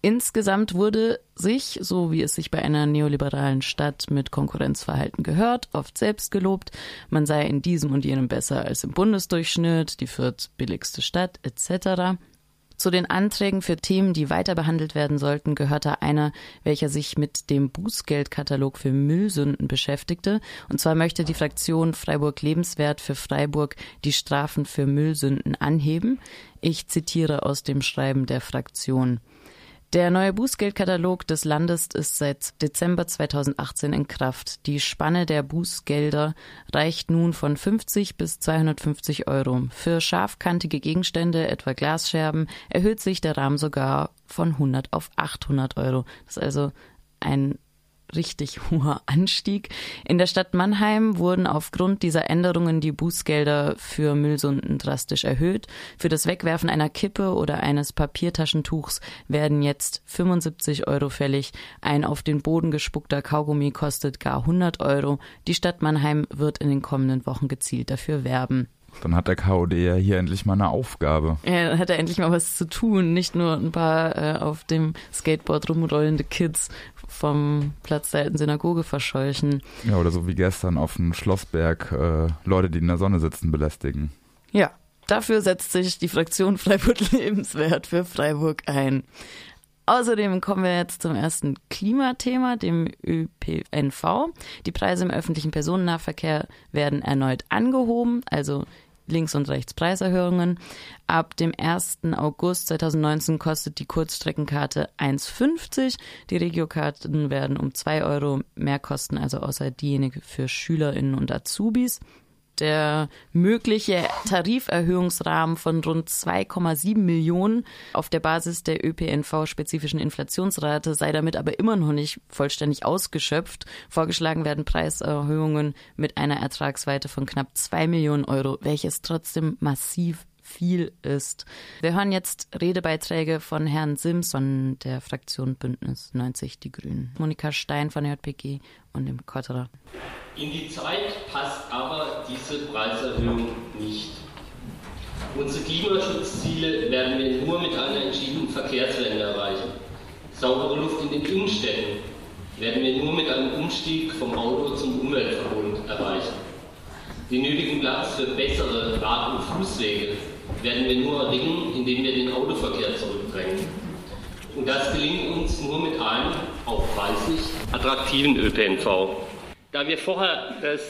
Insgesamt wurde sich, so wie es sich bei einer neoliberalen Stadt mit Konkurrenzverhalten gehört, oft selbst gelobt, man sei in diesem und jenem besser als im Bundesdurchschnitt, die viert billigste Stadt etc. Zu den Anträgen für Themen, die weiter behandelt werden sollten, gehörte einer, welcher sich mit dem Bußgeldkatalog für Müllsünden beschäftigte. Und zwar möchte die Fraktion Freiburg Lebenswert für Freiburg die Strafen für Müllsünden anheben. Ich zitiere aus dem Schreiben der Fraktion. Der neue Bußgeldkatalog des Landes ist seit Dezember 2018 in Kraft. Die Spanne der Bußgelder reicht nun von 50 bis 250 Euro. Für scharfkantige Gegenstände, etwa Glasscherben, erhöht sich der Rahmen sogar von 100 auf 800 Euro. Das ist also ein richtig hoher Anstieg. In der Stadt Mannheim wurden aufgrund dieser Änderungen die Bußgelder für Müllsunden drastisch erhöht. Für das Wegwerfen einer Kippe oder eines Papiertaschentuchs werden jetzt 75 Euro fällig. Ein auf den Boden gespuckter Kaugummi kostet gar 100 Euro. Die Stadt Mannheim wird in den kommenden Wochen gezielt dafür werben. Dann hat der KOD ja hier endlich mal eine Aufgabe. Ja, dann hat er endlich mal was zu tun, nicht nur ein paar äh, auf dem Skateboard rumrollende Kids vom Platz der alten Synagoge verscheuchen. Ja, oder so wie gestern auf dem Schlossberg äh, Leute, die in der Sonne sitzen, belästigen. Ja, dafür setzt sich die Fraktion Freiburg Lebenswert für Freiburg ein. Außerdem kommen wir jetzt zum ersten Klimathema, dem ÖPNV. Die Preise im öffentlichen Personennahverkehr werden erneut angehoben, also Links- und Rechts-Preiserhöhungen. Ab dem 1. August 2019 kostet die Kurzstreckenkarte 1,50. Die Regiokarten werden um 2 Euro mehr kosten, also außer diejenige für SchülerInnen und Azubis der mögliche Tariferhöhungsrahmen von rund 2,7 Millionen auf der Basis der ÖPNV-spezifischen Inflationsrate sei damit aber immer noch nicht vollständig ausgeschöpft. Vorgeschlagen werden Preiserhöhungen mit einer Ertragsweite von knapp 2 Millionen Euro, welches trotzdem massiv viel ist. Wir hören jetzt Redebeiträge von Herrn Sims von der Fraktion Bündnis 90 Die Grünen, Monika Stein von der JPG und dem Kotterer. In die Zeit passt aber diese Preiserhöhung nicht. Unsere Klimaschutzziele werden wir nur mit einer entschiedenen Verkehrswende erreichen. Saubere Luft in den Innenstädten werden wir nur mit einem Umstieg vom Auto zum Umweltverbund erreichen. Den nötigen Platz für bessere Rad- und Fußwege werden wir nur erringen, indem wir den Autoverkehr zurückdrängen. Und das gelingt uns nur mit einem, auch preislich, attraktiven ÖPNV. Da wir vorher das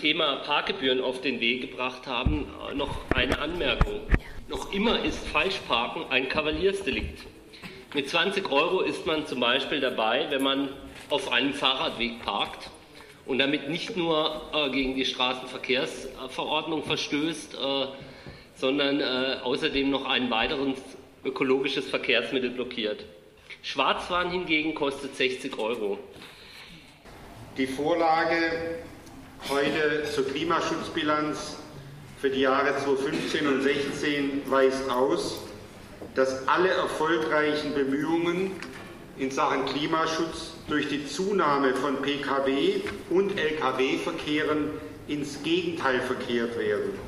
Thema Parkgebühren auf den Weg gebracht haben, noch eine Anmerkung. Noch immer ist Falschparken ein Kavaliersdelikt. Mit 20 Euro ist man zum Beispiel dabei, wenn man auf einem Fahrradweg parkt und damit nicht nur äh, gegen die Straßenverkehrsverordnung verstößt, äh, sondern äh, außerdem noch ein weiteres ökologisches Verkehrsmittel blockiert. Schwarzfahren hingegen kostet 60 Euro. Die Vorlage heute zur Klimaschutzbilanz für die Jahre 2015 und 2016 weist aus, dass alle erfolgreichen Bemühungen in Sachen Klimaschutz durch die Zunahme von Pkw und Lkw-Verkehren ins Gegenteil verkehrt werden.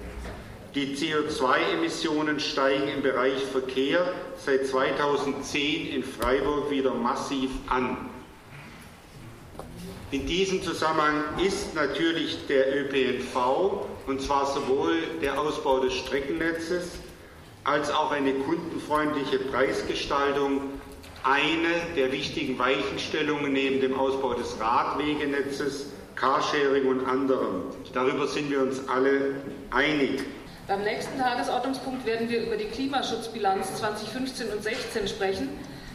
Die CO2-Emissionen steigen im Bereich Verkehr seit 2010 in Freiburg wieder massiv an. In diesem Zusammenhang ist natürlich der ÖPNV, und zwar sowohl der Ausbau des Streckennetzes als auch eine kundenfreundliche Preisgestaltung, eine der wichtigen Weichenstellungen neben dem Ausbau des Radwegenetzes, Carsharing und anderem. Darüber sind wir uns alle einig. Beim nächsten Tagesordnungspunkt werden wir über die Klimaschutzbilanz 2015 und 2016 sprechen,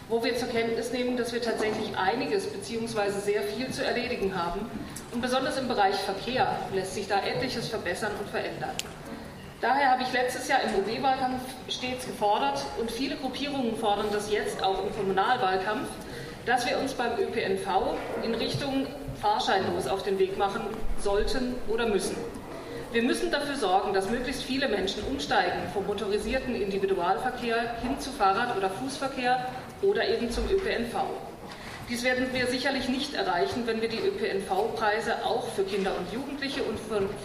wo wir zur Kenntnis nehmen, dass wir tatsächlich einiges bzw. sehr viel zu erledigen haben. Und besonders im Bereich Verkehr lässt sich da etliches verbessern und verändern. Daher habe ich letztes Jahr im OB-Wahlkampf stets gefordert und viele Gruppierungen fordern das jetzt auch im Kommunalwahlkampf, dass wir uns beim ÖPNV in Richtung fahrscheinlos auf den Weg machen sollten oder müssen. Wir müssen dafür sorgen, dass möglichst viele Menschen umsteigen vom motorisierten Individualverkehr hin zu Fahrrad- oder Fußverkehr oder eben zum ÖPNV. Dies werden wir sicherlich nicht erreichen, wenn wir die ÖPNV-Preise auch für Kinder und Jugendliche und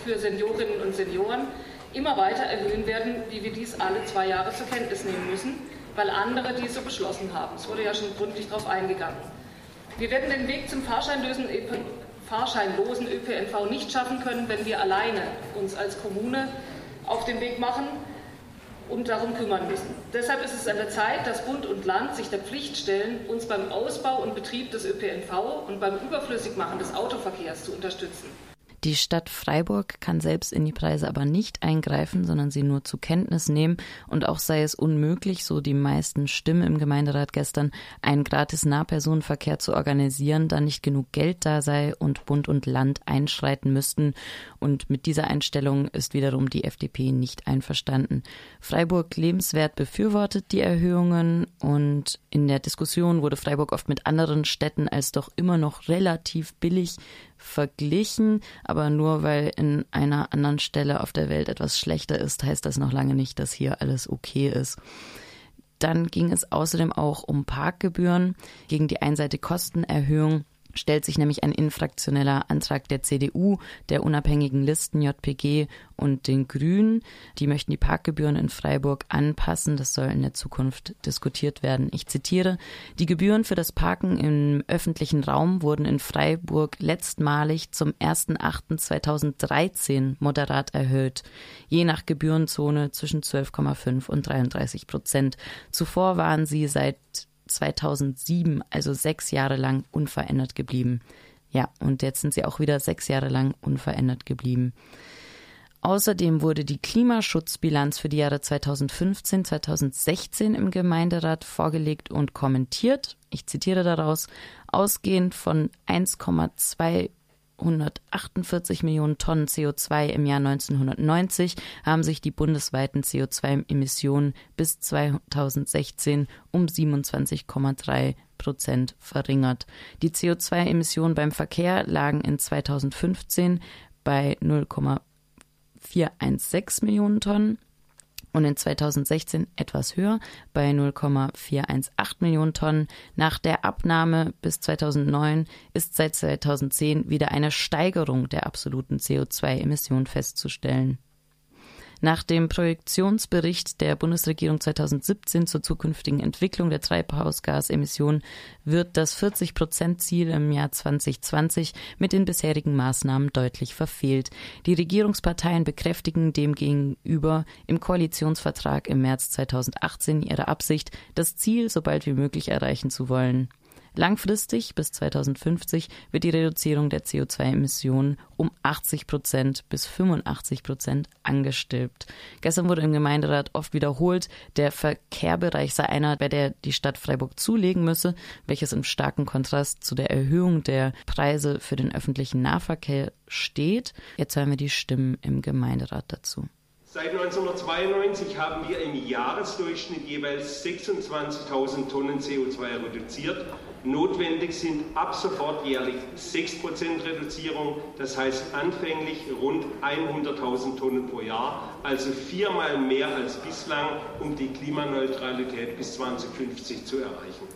für Seniorinnen und Senioren immer weiter erhöhen werden, wie wir dies alle zwei Jahre zur Kenntnis nehmen müssen, weil andere dies so beschlossen haben. Es wurde ja schon gründlich darauf eingegangen. Wir werden den Weg zum fahrscheinlosen, fahrscheinlosen ÖPNV nicht schaffen können, wenn wir alleine uns als Kommune auf den Weg machen und darum kümmern müssen. Deshalb ist es an der Zeit, dass Bund und Land sich der Pflicht stellen, uns beim Ausbau und Betrieb des ÖPNV und beim Überflüssigmachen des Autoverkehrs zu unterstützen. Die Stadt Freiburg kann selbst in die Preise aber nicht eingreifen, sondern sie nur zur Kenntnis nehmen und auch sei es unmöglich, so die meisten Stimmen im Gemeinderat gestern, einen gratis Nahpersonenverkehr zu organisieren, da nicht genug Geld da sei und Bund und Land einschreiten müssten. Und mit dieser Einstellung ist wiederum die FDP nicht einverstanden. Freiburg lebenswert befürwortet die Erhöhungen und in der Diskussion wurde Freiburg oft mit anderen Städten als doch immer noch relativ billig verglichen, aber nur weil in einer anderen Stelle auf der Welt etwas schlechter ist, heißt das noch lange nicht, dass hier alles okay ist. Dann ging es außerdem auch um Parkgebühren gegen die einseitige Kostenerhöhung stellt sich nämlich ein infraktioneller Antrag der CDU, der unabhängigen Listen JPG und den Grünen. Die möchten die Parkgebühren in Freiburg anpassen. Das soll in der Zukunft diskutiert werden. Ich zitiere, die Gebühren für das Parken im öffentlichen Raum wurden in Freiburg letztmalig zum 1.8.2013 moderat erhöht, je nach Gebührenzone zwischen 12,5 und 33 Prozent. Zuvor waren sie seit 2007, also sechs Jahre lang unverändert geblieben. Ja, und jetzt sind sie auch wieder sechs Jahre lang unverändert geblieben. Außerdem wurde die Klimaschutzbilanz für die Jahre 2015, 2016 im Gemeinderat vorgelegt und kommentiert. Ich zitiere daraus, ausgehend von 1,2 148 Millionen Tonnen CO2 im Jahr 1990 haben sich die bundesweiten CO2-Emissionen bis 2016 um 27,3 Prozent verringert. Die CO2-Emissionen beim Verkehr lagen in 2015 bei 0,416 Millionen Tonnen und in 2016 etwas höher bei 0,418 Millionen Tonnen. Nach der Abnahme bis 2009 ist seit 2010 wieder eine Steigerung der absoluten CO2-Emissionen festzustellen. Nach dem Projektionsbericht der Bundesregierung 2017 zur zukünftigen Entwicklung der Treibhausgasemissionen wird das 40-Prozent-Ziel im Jahr 2020 mit den bisherigen Maßnahmen deutlich verfehlt. Die Regierungsparteien bekräftigen demgegenüber im Koalitionsvertrag im März 2018 ihre Absicht, das Ziel so bald wie möglich erreichen zu wollen. Langfristig bis 2050 wird die Reduzierung der CO2-Emissionen um 80 Prozent bis 85 Prozent angestülpt. Gestern wurde im Gemeinderat oft wiederholt, der Verkehrbereich sei einer, bei der die Stadt Freiburg zulegen müsse, welches im starken Kontrast zu der Erhöhung der Preise für den öffentlichen Nahverkehr steht. Jetzt hören wir die Stimmen im Gemeinderat dazu. Seit 1992 haben wir im Jahresdurchschnitt jeweils 26.000 Tonnen CO2 reduziert. Notwendig sind ab sofort jährlich 6% Reduzierung, das heißt anfänglich rund 100.000 Tonnen pro Jahr, also viermal mehr als bislang, um die Klimaneutralität bis 2050 zu erreichen.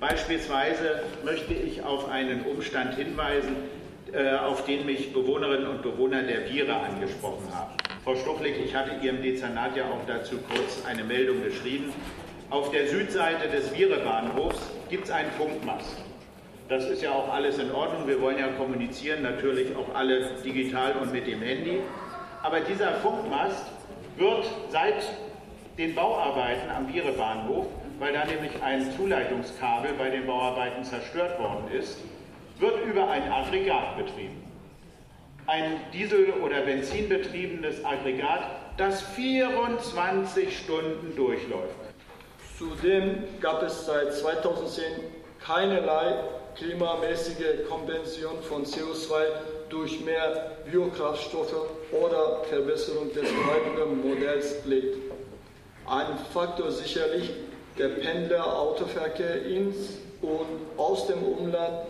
Beispielsweise möchte ich auf einen Umstand hinweisen, äh, auf den mich Bewohnerinnen und Bewohner der Viere angesprochen haben. Frau Stuchlik, ich hatte Ihrem Dezernat ja auch dazu kurz eine Meldung geschrieben. Auf der Südseite des Viere-Bahnhofs gibt es einen Funkmast. Das ist ja auch alles in Ordnung. Wir wollen ja kommunizieren, natürlich auch alle digital und mit dem Handy. Aber dieser Funkmast wird seit den Bauarbeiten am Viere-Bahnhof, weil da nämlich ein Zuleitungskabel bei den Bauarbeiten zerstört worden ist, wird über ein Aggregat betrieben ein Diesel- oder Benzinbetriebenes Aggregat, das 24 Stunden durchläuft. Zudem gab es seit 2010 keinerlei klimamäßige Kompensation von CO2 durch mehr Biokraftstoffe oder Verbesserung des Modells blickt. Ein Faktor sicherlich der Pendler-Autoverkehr ins und aus dem Umland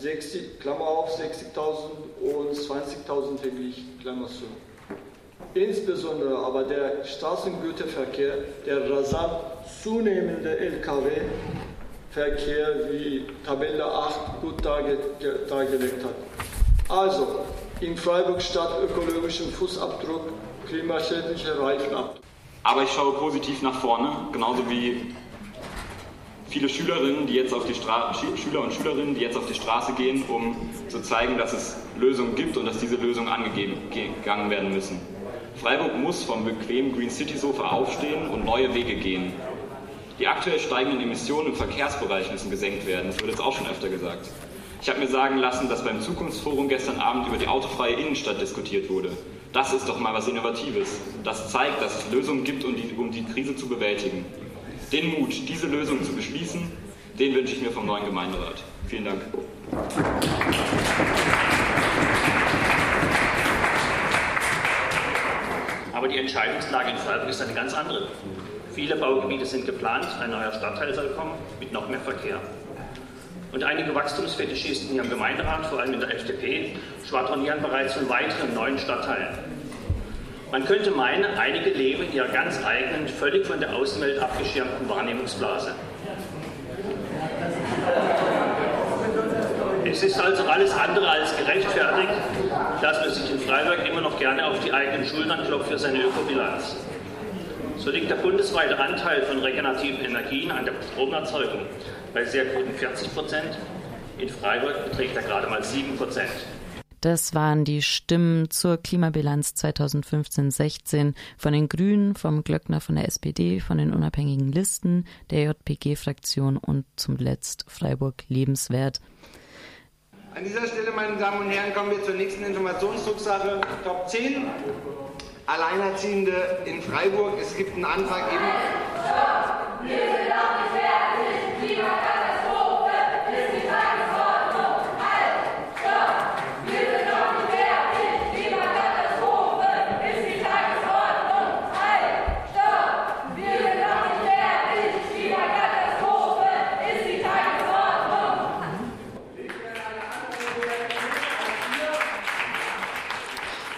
60, Klammer auf 60.000 und 20.000 täglich, Klammer zu. Insbesondere aber der Straßengüterverkehr, der rasant zunehmende Lkw-Verkehr, wie Tabelle 8 gut dargelegt hat. Also, in Freiburg statt ökologischen Fußabdruck klimaschädliche Reifenabdruck. Aber ich schaue positiv nach vorne, genauso wie viele Schülerinnen, die jetzt auf die Stra Schüler und Schülerinnen, die jetzt auf die Straße gehen, um zu zeigen, dass es Lösungen gibt und dass diese Lösungen angegangen werden müssen. Freiburg muss vom bequemen Green City Sofa aufstehen und neue Wege gehen. Die aktuell steigenden Emissionen im Verkehrsbereich müssen gesenkt werden. Das wird jetzt auch schon öfter gesagt. Ich habe mir sagen lassen, dass beim Zukunftsforum gestern Abend über die autofreie Innenstadt diskutiert wurde. Das ist doch mal was Innovatives. Das zeigt, dass es Lösungen gibt, um die, um die Krise zu bewältigen. Den Mut, diese Lösung zu beschließen, den wünsche ich mir vom neuen Gemeinderat. Vielen Dank. Aber die Entscheidungslage in Freiburg ist eine ganz andere. Viele Baugebiete sind geplant, ein neuer Stadtteil soll kommen mit noch mehr Verkehr. Und einige Wachstumsfetischisten hier im Gemeinderat, vor allem in der FDP, schwadronieren bereits von weiteren neuen Stadtteilen. Man könnte meinen, einige leben in ihrer ganz eigenen, völlig von der Außenwelt abgeschirmten Wahrnehmungsblase. Es ist also alles andere als gerechtfertigt, dass man sich in Freiburg immer noch gerne auf die eigenen Schultern klopft für seine Ökobilanz. So liegt der bundesweite Anteil von regenerativen Energien an der Stromerzeugung bei sehr guten 40 Prozent. In Freiburg beträgt er gerade mal 7 Prozent. Das waren die Stimmen zur Klimabilanz 2015-16 von den Grünen, vom Glöckner von der SPD, von den unabhängigen Listen, der JPG-Fraktion und zum Letzt Freiburg lebenswert. An dieser Stelle, meine Damen und Herren, kommen wir zur nächsten Informationsdrucksache, Top 10. Alleinerziehende in Freiburg. Es gibt einen Antrag eben.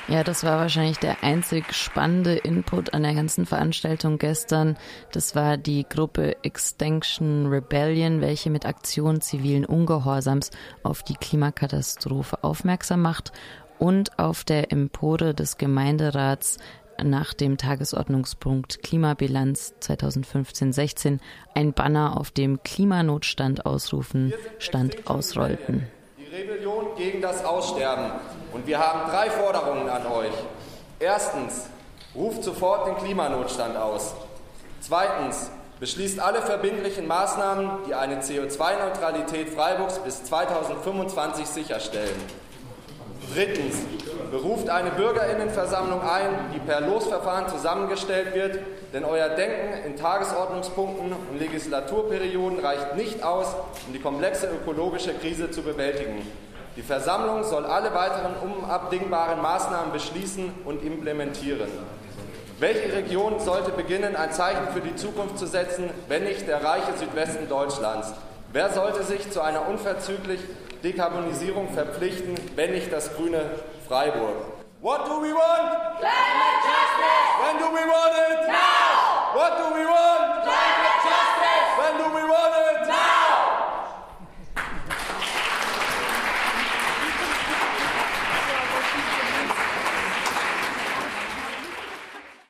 Ja, das war wahrscheinlich der einzig spannende Input an der ganzen Veranstaltung gestern. Das war die Gruppe Extinction Rebellion, welche mit Aktion zivilen Ungehorsams auf die Klimakatastrophe aufmerksam macht und auf der Empore des Gemeinderats nach dem Tagesordnungspunkt Klimabilanz 2015-16 ein Banner auf dem Klimanotstand ausrufen stand ausrollten. Die Rebellion gegen das Aussterben. Und wir haben drei Forderungen an euch. Erstens, ruft sofort den Klimanotstand aus. Zweitens, beschließt alle verbindlichen Maßnahmen, die eine CO2-Neutralität Freiburgs bis 2025 sicherstellen. Drittens, beruft eine Bürgerinnenversammlung ein, die per Losverfahren zusammengestellt wird, denn euer Denken in Tagesordnungspunkten und Legislaturperioden reicht nicht aus, um die komplexe ökologische Krise zu bewältigen. Die Versammlung soll alle weiteren unabdingbaren Maßnahmen beschließen und implementieren. Welche Region sollte beginnen, ein Zeichen für die Zukunft zu setzen, wenn nicht der reiche Südwesten Deutschlands? Wer sollte sich zu einer unverzüglich Dekarbonisierung verpflichten, wenn nicht das grüne Freiburg? What do we want? Climate justice! When do we want it? Now! What do we want? Climate justice! When do we want